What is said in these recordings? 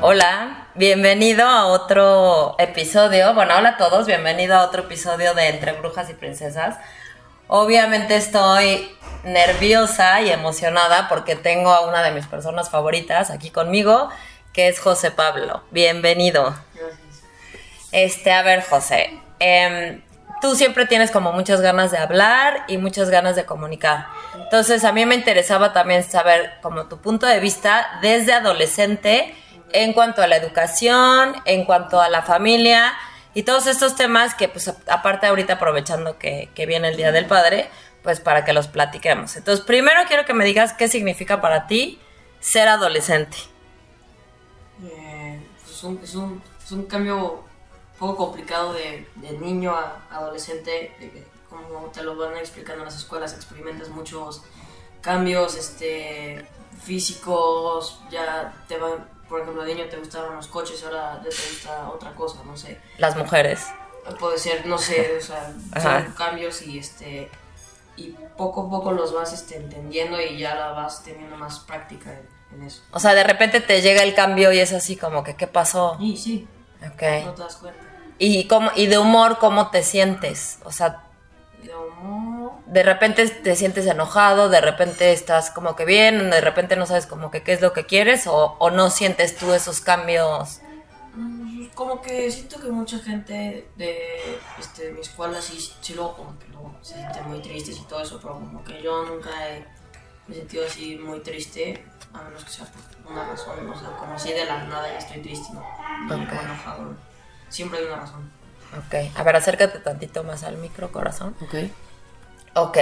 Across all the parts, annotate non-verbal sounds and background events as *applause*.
Hola, bienvenido a otro episodio. Bueno, hola a todos, bienvenido a otro episodio de Entre Brujas y Princesas. Obviamente estoy nerviosa y emocionada porque tengo a una de mis personas favoritas aquí conmigo, que es José Pablo. Bienvenido. Gracias. Este, a ver, José, em, tú siempre tienes como muchas ganas de hablar y muchas ganas de comunicar. Entonces, a mí me interesaba también saber como tu punto de vista desde adolescente en cuanto a la educación, en cuanto a la familia y todos estos temas que, pues, aparte ahorita aprovechando que, viene el Día del Padre, pues para que los platiquemos. Entonces, primero quiero que me digas qué significa para ti ser adolescente. Pues es, un, cambio un poco complicado de, niño a adolescente, como te lo van explicando en las escuelas, experimentas muchos cambios este, físicos, ya te van, por ejemplo, de niño te gustaban los coches, ahora ya te gusta otra cosa, no sé. Las mujeres. Puede ser, no sé, o sea, Ajá. son cambios y este y poco a poco los vas este, entendiendo y ya la vas teniendo más práctica en, en eso. O sea, de repente te llega el cambio y es así como que, ¿qué pasó? Y sí, Ok. no te das cuenta. ¿Y, cómo, y de humor, ¿cómo te sientes? O sea, De de repente te sientes enojado, de repente estás como que bien, de repente no sabes como que qué es lo que quieres o, o no sientes tú esos cambios. mm, como que siento que mucha gente de este, mi escuela sí, sí luego como que luego se sienten muy tristes y todo eso, pero como que yo nunca he, me he sentido así muy triste, a menos que sea por una razón, o sea, como así de la nada ya estoy triste, ¿no? Y Ok. o enojado, siempre hay una razón. Ok, a ver, acércate tantito más al micro, corazón. Ok. Ok.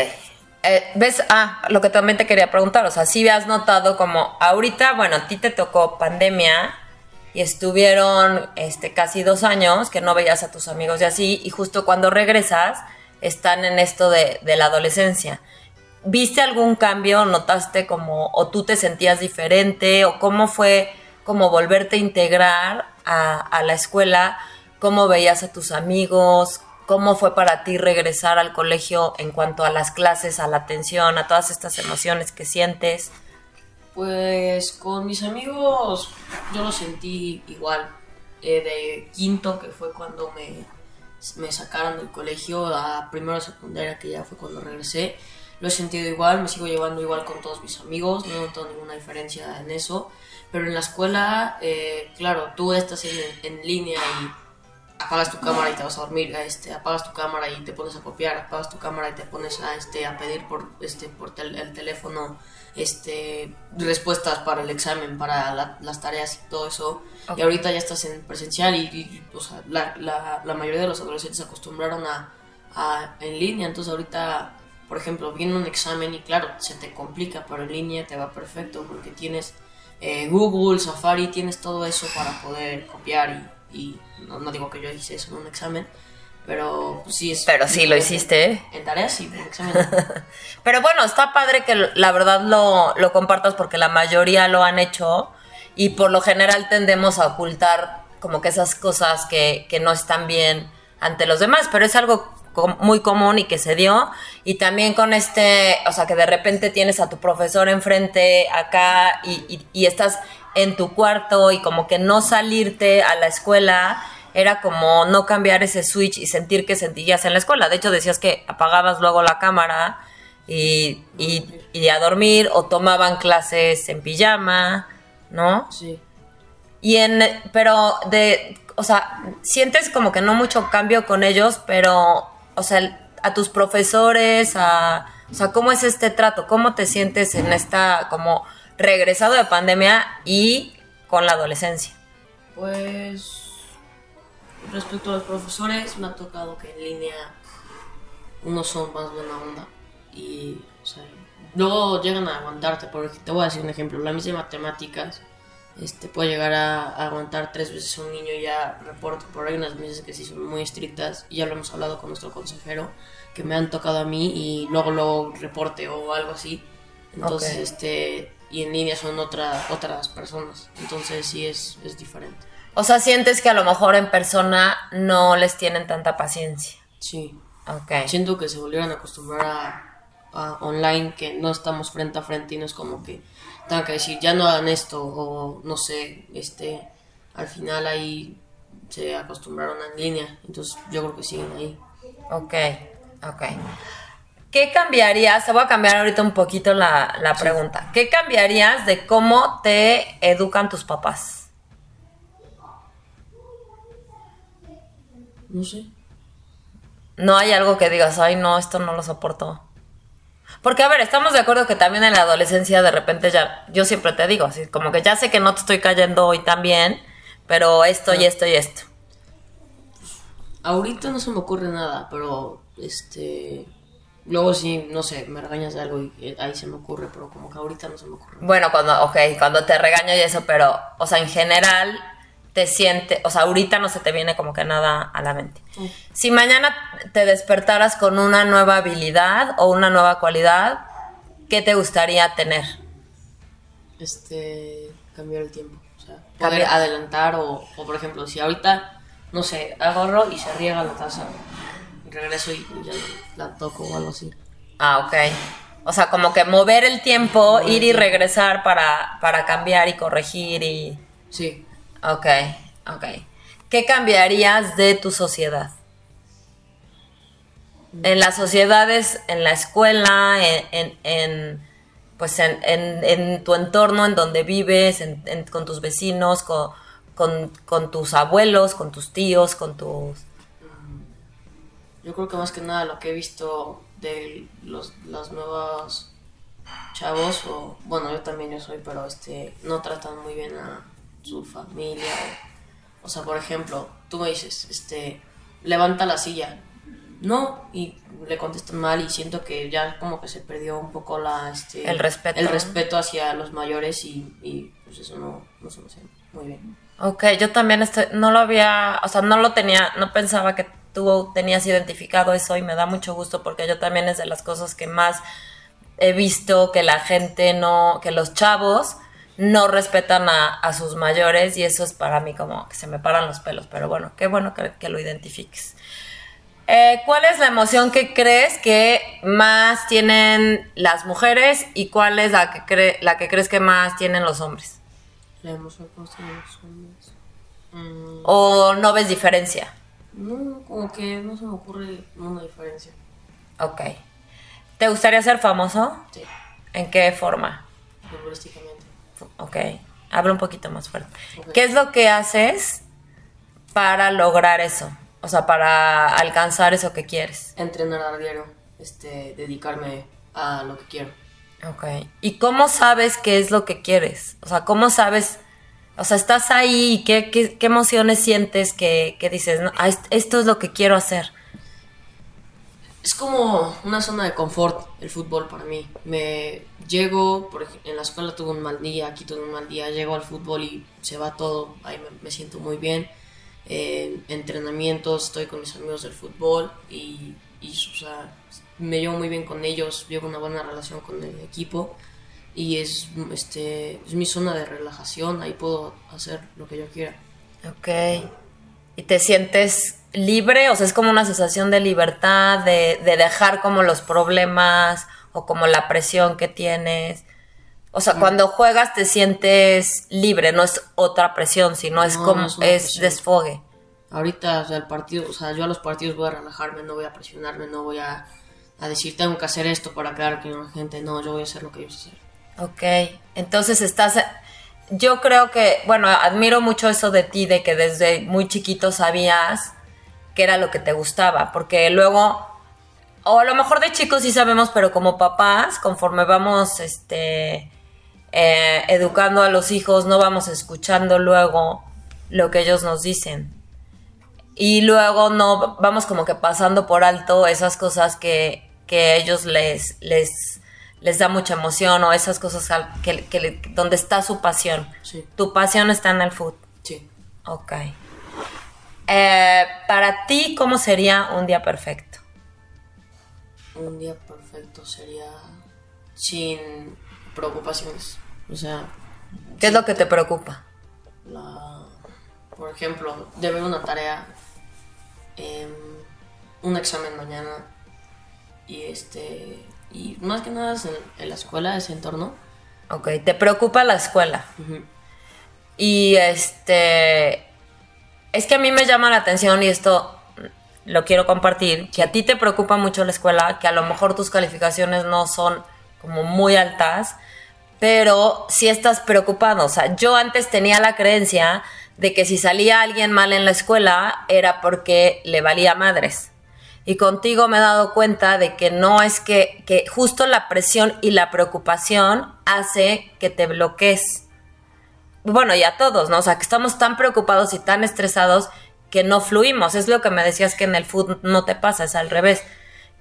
Eh, ¿Ves? Ah, lo que también te quería preguntar, o sea, si has notado como ahorita, bueno, a ti te tocó pandemia y estuvieron este, casi dos años que no veías a tus amigos y así, y justo cuando regresas están en esto de, de la adolescencia. ¿Viste algún cambio? ¿Notaste como, o tú te sentías diferente? ¿O cómo fue como volverte a integrar a, a la escuela? ¿Cómo veías a tus amigos? ¿Cómo fue para ti regresar al colegio en cuanto a las clases, a la atención, a todas estas emociones que sientes? Pues con mis amigos yo lo sentí igual. Eh, de quinto, que fue cuando me, me sacaron del colegio, a primero secundaria, que ya fue cuando regresé, lo he sentido igual, me sigo llevando igual con todos mis amigos, no he notado ninguna diferencia en eso. Pero en la escuela, eh, claro, tú estás en, en línea y apagas tu cámara y te vas a dormir, este, apagas tu cámara y te pones a copiar, apagas tu cámara y te pones a, este, a pedir por, este, por tel- el teléfono este, respuestas para el examen, para la- las tareas y todo eso. Y ahorita ya estás en presencial y, y, o sea, la, la, la mayoría de los adolescentes se acostumbraron a, a en línea, entonces ahorita, por ejemplo, viene un examen y claro, se te complica, pero en línea te va perfecto porque tienes eh, Google, Safari, tienes todo eso para poder copiar y, y no, no digo que yo hice eso en un examen, pero pues, sí es... Pero sí lo hiciste, ¿eh? En tareas en examen. *laughs* Pero bueno, está padre que la verdad lo, lo compartas porque la mayoría lo han hecho y por lo general tendemos a ocultar como que esas cosas que, que no están bien ante los demás, pero es algo muy común y que se dio y también con este, o sea, que de repente tienes a tu profesor enfrente acá y, y- y estás en tu cuarto y como que no salirte a la escuela era como no cambiar ese switch y sentir que sentías en la escuela. De hecho, decías que apagabas luego la cámara y, y, y a dormir o tomaban clases en pijama, ¿no? Sí. Y en, pero de, o sea, sientes como que no mucho cambio con ellos, pero, o sea, a tus profesores, a, o sea, ¿cómo es este trato? ¿Cómo te sientes en esta, como regresado de pandemia y con la adolescencia? Pues respecto a los profesores, me ha tocado que en línea unos son más buena onda y o sea, luego llegan a aguantarte. Porque te voy a decir un ejemplo: la misa matemáticas este, puede llegar a, aguantar tres veces un niño ya reporte. Por ahí unas misas que sí son muy estrictas y ya lo hemos hablado con nuestro consejero que me han tocado a mí y luego luego reporte o algo así. Entonces, Ok. este y en línea son otra, otras personas. Entonces sí es, es diferente. O sea, sientes que a lo mejor en persona no les tienen tanta paciencia. Sí. Ok. Siento que se volvieron a acostumbrar a, a online, que no estamos frente a frente y no es como que tengan que decir, ya no hagan esto, o no sé, este, al final ahí se acostumbraron en línea, entonces yo creo que siguen ahí. Ok, ok. ¿Qué cambiarías? Te voy a cambiar ahorita un poquito la, la pregunta. ¿Qué cambiarías de cómo te educan tus papás? No sé. No hay algo que digas, ay, no, esto no lo soporto. Porque, a ver, estamos de acuerdo que también en la adolescencia de repente ya, yo siempre te digo, así como que ya sé que no te estoy cayendo hoy tan bien, pero esto y esto y esto. Ahorita no se me ocurre nada, pero este. Luego sí, no sé, me regañas de algo y eh, ahí se me ocurre, pero como que ahorita no se me ocurre. Bueno, cuando, ok, cuando te regaño y eso, pero, o sea, en general te siente, o sea, ahorita no se te viene como que nada a la mente. Mm. Si mañana te despertaras con una nueva habilidad o una nueva cualidad, ¿qué te gustaría tener? Este. cambiar el tiempo. O sea, poder adelantar o, o, por ejemplo, si ahorita, no sé, agarro y se riega la taza, regreso y ya la toco o algo así. Ah, ok. O sea, como que mover el tiempo, Mover ir y regresar para, para cambiar y corregir y... Sí. Ok, ok. ¿Qué cambiarías de tu sociedad? En las sociedades, en la escuela, en, en- en, pues en, en- tu entorno, en donde vives, en- en- con tus vecinos, con, con- con tus abuelos, con tus tíos, con tus... Yo creo que más que nada lo que he visto de los, los nuevos chavos, o bueno, yo también yo soy, pero este, no tratan muy bien a su familia. O, o sea, por ejemplo, tú me dices, este, levanta la silla. No, y le contestan mal y siento que ya como que se perdió un poco la, este, El respeto, el respeto hacia los mayores y, y, pues eso no, no se me hace muy bien. Ok, yo también estoy, no lo había, o sea, no lo tenía, no pensaba que tú tenías identificado eso y me da mucho gusto porque yo también es de las cosas que más he visto que la gente no, que los chavos no respetan a, a sus mayores y eso es para mí como que se me paran los pelos, pero bueno, qué bueno que, que lo identifiques. Eh, ¿Cuál es la emoción que crees que más tienen las mujeres y cuál es la que, cre- la que crees que más tienen los hombres? La emoción que nos tienen los hombres. Mm, ¿O no ves diferencia? No, como que no se me ocurre una diferencia. Ok. ¿Te gustaría ser famoso? Sí, ¿En qué forma? futbolísticamente. Ok. Habla un poquito más fuerte. ¿Qué es lo que haces para lograr eso? O sea, para alcanzar eso que quieres. Entrenar a diario, este, dedicarme a lo que quiero. Ok. ¿Y cómo sabes qué es lo que quieres? O sea, ¿cómo sabes? O sea, estás ahí y qué, qué, qué emociones sientes que, que dices, esto es lo que quiero hacer. Es como una zona de confort el fútbol para mí. Me llego, por ej- en la escuela tuve un mal día, aquí tuve un mal día, llego al fútbol y se va todo, ahí me, siento muy bien. En entrenamientos, estoy con mis amigos del fútbol y, y, o sea, me llevo muy bien con ellos, llevo una buena relación con el equipo y es, este, es mi zona de relajación, ahí puedo hacer lo que yo quiera. Ok. ¿Y te sientes libre? O sea, es como una sensación de libertad, de, de dejar como los problemas o como la presión que tienes. O sea, cuando juegas te sientes libre, no es otra presión, sino es No, como, no es es desfogue. Ahorita, o sea, el partido, o sea, yo a los partidos voy a relajarme, no voy a presionarme, no voy a, a decir tengo que hacer esto para quedar con la gente, no, yo voy a hacer lo que yo sé hacer. Ok, entonces estás, yo creo que, bueno, admiro mucho eso de ti, de que desde muy chiquito sabías qué era lo que te gustaba, porque luego, o a lo mejor de chicos sí sabemos, pero como papás, conforme vamos, este, eh, educando a los hijos, no vamos escuchando luego lo que ellos nos dicen. Y luego no vamos como que pasando por alto esas cosas que, que ellos les, les, les da mucha emoción o esas cosas al- que, donde está su pasión. Sí, Tu pasión está en el fútbol. sí. Ok. Eh, para ti, ¿cómo sería un día perfecto? Un día perfecto sería sin preocupaciones. O sea, ¿Qué es lo que te preocupa? la, por ejemplo, de ver una tarea, em, un examen mañana y este, y más que nada es en, en la escuela, ese entorno. Ok, te preocupa la escuela. Y este, es que a mí me llama la atención y esto lo quiero compartir, que a ti te preocupa mucho la escuela, que a lo mejor tus calificaciones no son como muy altas, pero si estás preocupado. O sea, yo antes tenía la creencia de que si salía alguien mal en la escuela era porque le valía madres. Y contigo me he dado cuenta de que no es que, que justo la presión y la preocupación hace que te bloquees. Bueno, y a todos, ¿no? O sea, que estamos tan preocupados y tan estresados que no fluimos. Es lo que me decías que en el fútbol no te pasa, es al revés.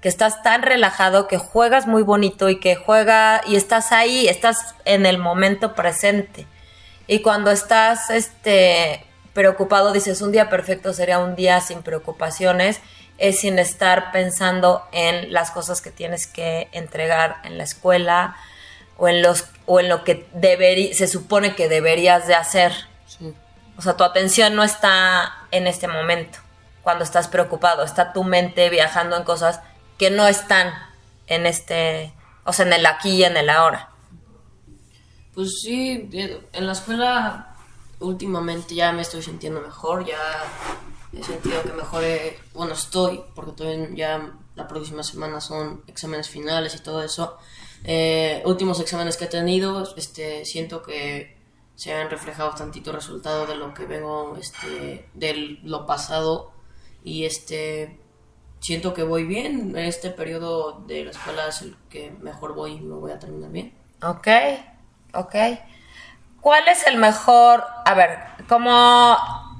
Que estás tan relajado, que juegas muy bonito y que juega y estás ahí, estás en el momento presente. Y cuando estás este preocupado, dices, un día perfecto sería un día sin preocupaciones es sin estar pensando en las cosas que tienes que entregar en la escuela o en los o en lo que se supone que deberías de hacer. O sea, tu atención no está en este momento, cuando estás preocupado, está tu mente viajando en cosas que no están en este, o sea, en el aquí y en el ahora. Pues sí, en la escuela últimamente ya me estoy sintiendo mejor, ya he sentido que mejoré, bueno, estoy, porque todavía ya la próxima semana son exámenes finales y todo eso. Eh, últimos exámenes que he tenido, este, siento que se han reflejado tantito resultado de lo que vengo, este, de lo pasado y este, siento que voy bien. Este periodo de la escuela es el que mejor voy y me voy a terminar bien. Ok, ok. ¿Cuál es el mejor, a ver, como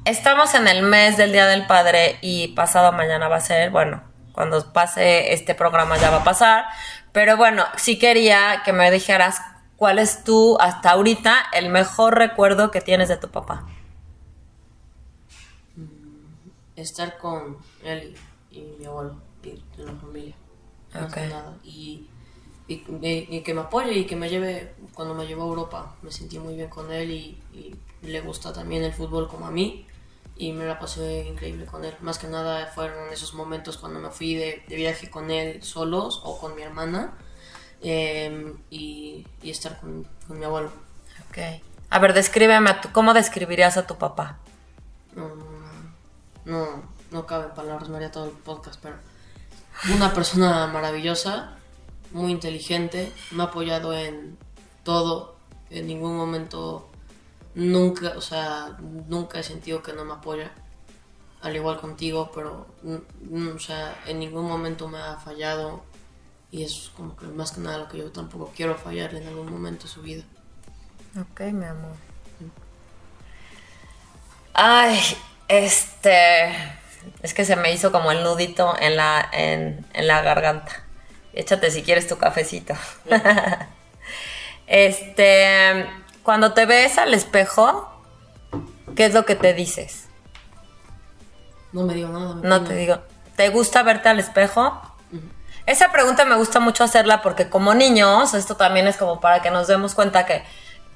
estamos en el mes del Día del Padre y pasado mañana va a ser, bueno, cuando pase este programa ya va a pasar, pero bueno, sí quería que me dijeras cuál es tú hasta ahorita el mejor recuerdo que tienes de tu papá. Mm, estar con él y, mi abuelo y la familia. Okay. Y, y, que me apoye y que me lleve, cuando me llevó a Europa, me sentí muy bien con él y, y le gusta también el fútbol como a mí y me la pasé increíble con él. Más que nada fueron esos momentos cuando me fui de, viaje con él solos o con mi hermana em, y, estar con, mi abuelo. Ok. A ver, descríbeme, ¿cómo describirías a tu papá? No, no, no cabe palabras, no haría todo el podcast, pero una persona maravillosa, muy inteligente, me ha apoyado en todo, en ningún momento nunca, o sea, nunca he sentido que no me apoya, al igual contigo, pero, o sea, en ningún momento me ha fallado y es como que más que nada lo que yo tampoco quiero fallarle en algún momento de su vida. Ok, mi amor. Ay, este, es que se me hizo como el nudito en la, en, en la garganta. Échate si quieres tu cafecito. *laughs* este, cuando te ves al espejo, ¿qué es lo que te dices? No me digo nada. no te digo. ¿Te gusta verte al espejo? Esa pregunta me gusta mucho hacerla porque como niños, esto también es como para que nos demos cuenta que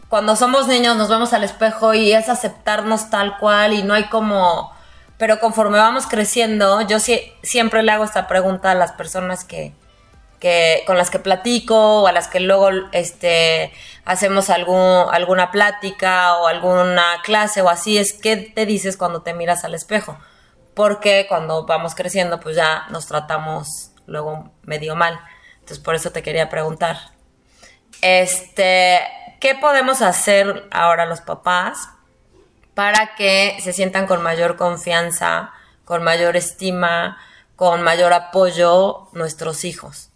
cuando somos niños nos vemos al espejo y es aceptarnos tal cual y no hay como... Pero conforme vamos creciendo, yo siempre le hago esta pregunta a las personas que, que, con las que platico o a las que luego este, hacemos alguna plática o alguna clase o así, es qué te dices cuando te miras al espejo. Porque cuando vamos creciendo, pues ya nos tratamos luego medio mal. Entonces, por eso te quería preguntar. Este, ¿qué podemos hacer ahora los papás para que se sientan con mayor confianza, con mayor estima, con mayor apoyo nuestros hijos?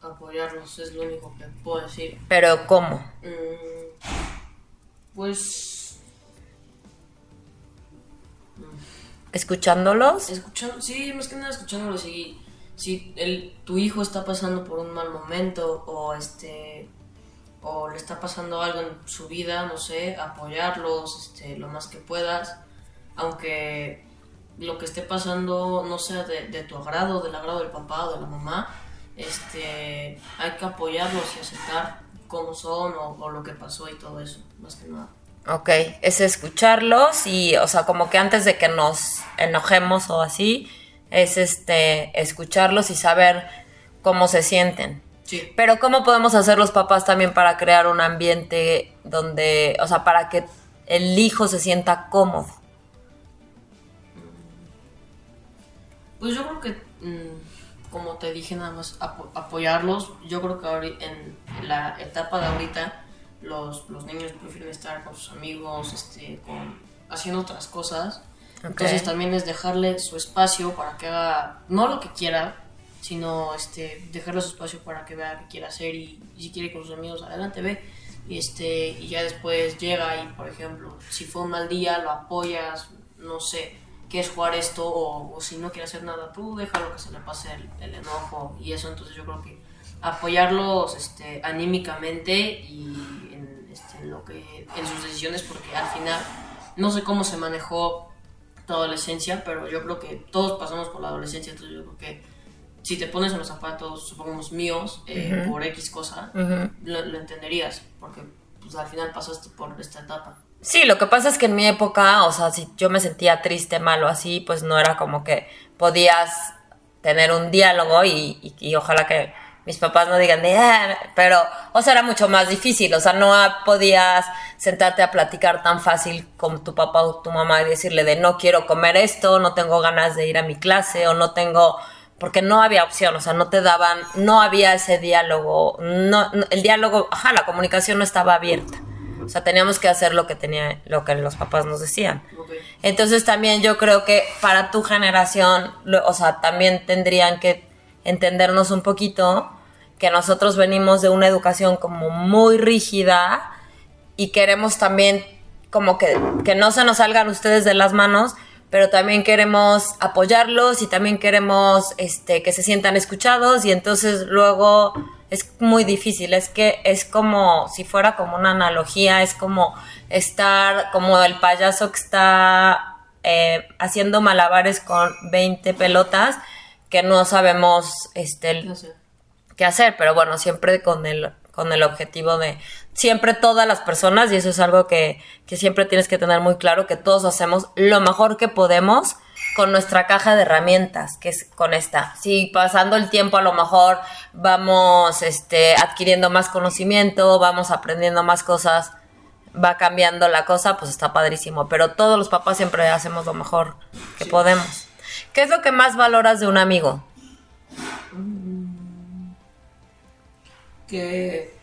Apoyarlos, es lo único que puedo decir. ¿Pero cómo? Mm, pues... ¿Escuchándolos? Escuchando, sí, más que nada escuchándolos y si el, tu hijo está pasando por un mal momento o este o le está pasando algo en su vida, no sé, apoyarlos este, lo más que puedas, aunque lo que esté pasando no sea de, de tu agrado, del agrado del papá o de la mamá, este, hay que apoyarlos y aceptar cómo son o, lo que pasó y todo eso, más que nada. Ok, es escucharlos y, o sea, como que antes de que nos enojemos o así, es este, escucharlos y saber cómo se sienten. Sí. Pero ¿cómo podemos hacer los papás también para crear un ambiente donde, o sea, para que el hijo se sienta cómodo. Pues yo creo que, mm, como te dije, nada más apo- apoyarlos. Yo creo que en la etapa de ahorita los, los niños prefieren estar con sus amigos, este, con, haciendo otras cosas. Entonces también es dejarle su espacio para que haga, no lo que quiera, sino este, dejarle su espacio para que vea qué quiere hacer y, y si quiere ir con sus amigos, adelante, ve. Y, este, y ya después llega y, por ejemplo, si fue un mal día, lo apoyas, no sé, quieres jugar esto o, o si no quiere hacer nada, tú déjalo que se le pase el, el enojo y eso. Entonces yo creo que apoyarlos este, anímicamente y en, este, en lo que, en sus decisiones, porque al final no sé cómo se manejó tu adolescencia, pero yo creo que todos pasamos por la adolescencia, entonces yo creo que si te pones en los zapatos, supongamos míos, eh, por X cosa, lo, lo entenderías, porque pues, al final pasaste por esta etapa. Sí, lo que pasa es que en mi época, o sea, si yo me sentía triste, malo, así, pues no era como que podías tener un diálogo y, y- y ojalá que mis papás no digan de, "Ah", pero, o sea, era mucho más difícil, o sea, no podías sentarte a platicar tan fácil con tu papá o tu mamá y decirle de no quiero comer esto, no tengo ganas de ir a mi clase o no tengo, porque no había opción, o sea, no te daban, no había ese diálogo, no- el diálogo, ajá, la comunicación no estaba abierta. O sea, teníamos que hacer lo que tenía, lo que los papás nos decían. Entonces también yo creo que para tu generación, lo- o sea, también tendrían que entendernos un poquito que nosotros venimos de una educación como muy rígida y queremos también como que, que no se nos salgan ustedes de las manos, pero también queremos apoyarlos y también queremos este, que se sientan escuchados y entonces luego es muy difícil, es que es como si fuera como una analogía, es como estar como el payaso que está eh, haciendo malabares con 20 pelotas que no sabemos este, ¿Qué hacer? qué hacer, pero bueno, siempre con el, con el objetivo de siempre todas las personas, y eso es algo que, que siempre tienes que tener muy claro, que todos hacemos lo mejor que podemos con nuestra caja de herramientas, que es con esta. Si pasando el tiempo a lo mejor vamos este, adquiriendo más conocimiento, vamos aprendiendo más cosas, va cambiando la cosa, pues está padrísimo. Pero todos los papás siempre hacemos lo mejor que Sí. podemos. ¿Qué es lo que más valoras de un amigo? que,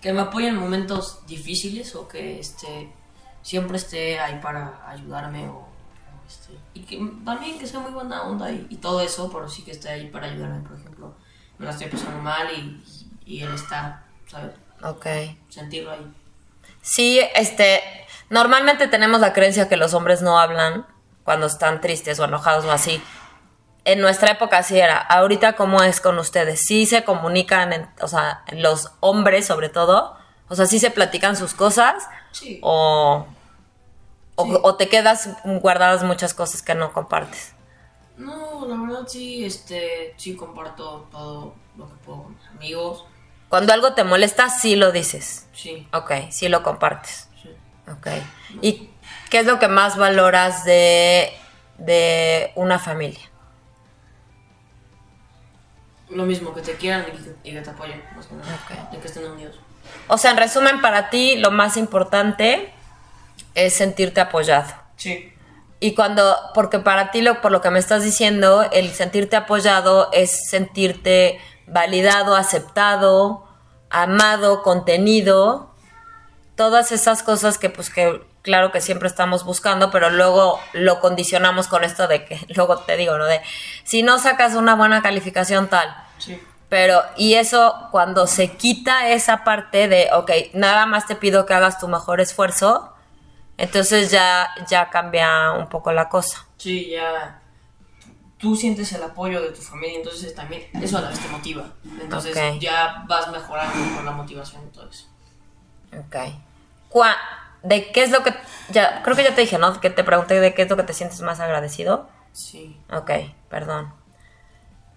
que me apoye en momentos difíciles o que este, siempre esté ahí para ayudarme o, o, este, y que también que sea muy buena onda y, y todo eso, pero sí que esté ahí para ayudarme, por ejemplo, me la estoy pasando mal y, y, y él está, ¿sabes? Ok. Sentirlo ahí. Sí, este, normalmente tenemos la creencia que los hombres no hablan cuando están tristes o enojados o así. En nuestra época sí era. Ahorita, ¿cómo es con ustedes? Sí se comunican, en- o sea, los hombres sobre todo. O sea, sí se platican sus cosas Sí. o, o, Sí. o te quedas guardadas muchas cosas que no compartes. No, la verdad sí, este, sí comparto todo lo que puedo con mis amigos. Cuando algo te molesta, sí lo dices. Sí, Ok, sí lo compartes. sí. Ok. ¿Y qué es lo que más valoras de, de una familia? Lo mismo, que te quieran y que, y te apoyen, más que nada. Ok. De que estén unidos. O sea, en resumen, para ti lo más importante es sentirte apoyado. Sí. Y cuando, porque para ti, lo, por lo que me estás diciendo, el sentirte apoyado es sentirte validado, aceptado, amado, contenido, todas esas cosas que pues que claro que siempre estamos buscando, pero luego lo condicionamos con esto de que, *laughs* luego te digo, ¿no? De si no sacas una buena calificación tal, Sí. pero, y eso, cuando se quita esa parte de, ok, nada más te pido que hagas tu mejor esfuerzo, entonces ya, ya cambia un poco la cosa. Sí, ya tú sientes el apoyo de tu familia, entonces también eso a la vez te motiva. Entonces ya vas mejorando con la motivación y todo eso. Ok. ¿De qué es lo que, ya, creo que ya te dije, ¿no? Que te pregunté de qué es lo que te sientes más agradecido. Sí. Ok, perdón.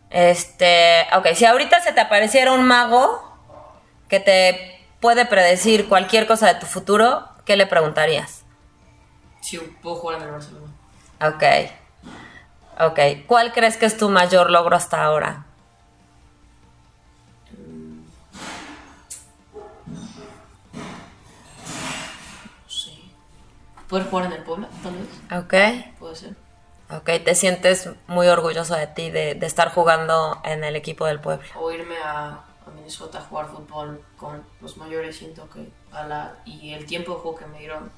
Este, ok, si ahorita se te apareciera un mago que te puede predecir cualquier cosa de tu futuro, ¿qué le preguntarías? Sí, puedo jugar en el Barcelona. Ok. Ok. ¿Cuál crees que es tu mayor logro hasta ahora? Poder jugar en el Puebla, tal vez. Ok. Puede ser. Ok, te sientes muy orgulloso de ti, de, de estar jugando en el equipo del pueblo. O irme a, a Minnesota a jugar fútbol con los mayores, siento que a la, y el tiempo de juego que me dieron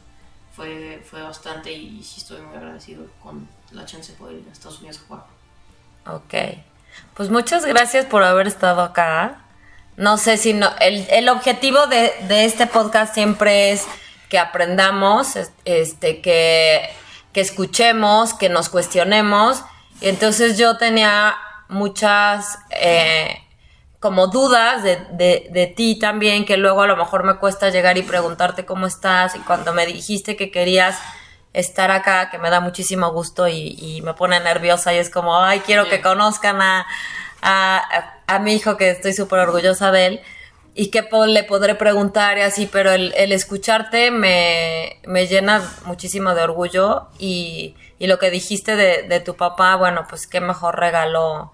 fue, fue bastante y, sí estoy muy agradecido con la chance de poder ir a Estados Unidos a jugar. Ok. Pues muchas gracias por haber estado acá. No sé si no. El, el objetivo de, de este podcast siempre es que aprendamos, es- este, que, que escuchemos, que nos cuestionemos. Y entonces yo tenía muchas eh, como dudas de, de, de ti también, que luego a lo mejor me cuesta llegar y preguntarte cómo estás. Y cuando me dijiste que querías estar acá, que me da muchísimo gusto y, y me pone nerviosa y es como, ay, quiero que conozcan a, a, a- a mi hijo, que estoy súper orgullosa de él. Y qué le podré preguntar y así, pero el, el escucharte me, me llena muchísimo de orgullo y, y lo que dijiste de, de tu papá, bueno, pues qué mejor regalo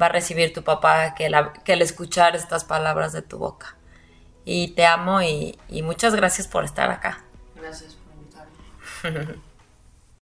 va a recibir tu papá que, la- que el escuchar estas palabras de tu boca. Y te amo y, y muchas gracias por estar acá. Gracias por invitarme. *laughs*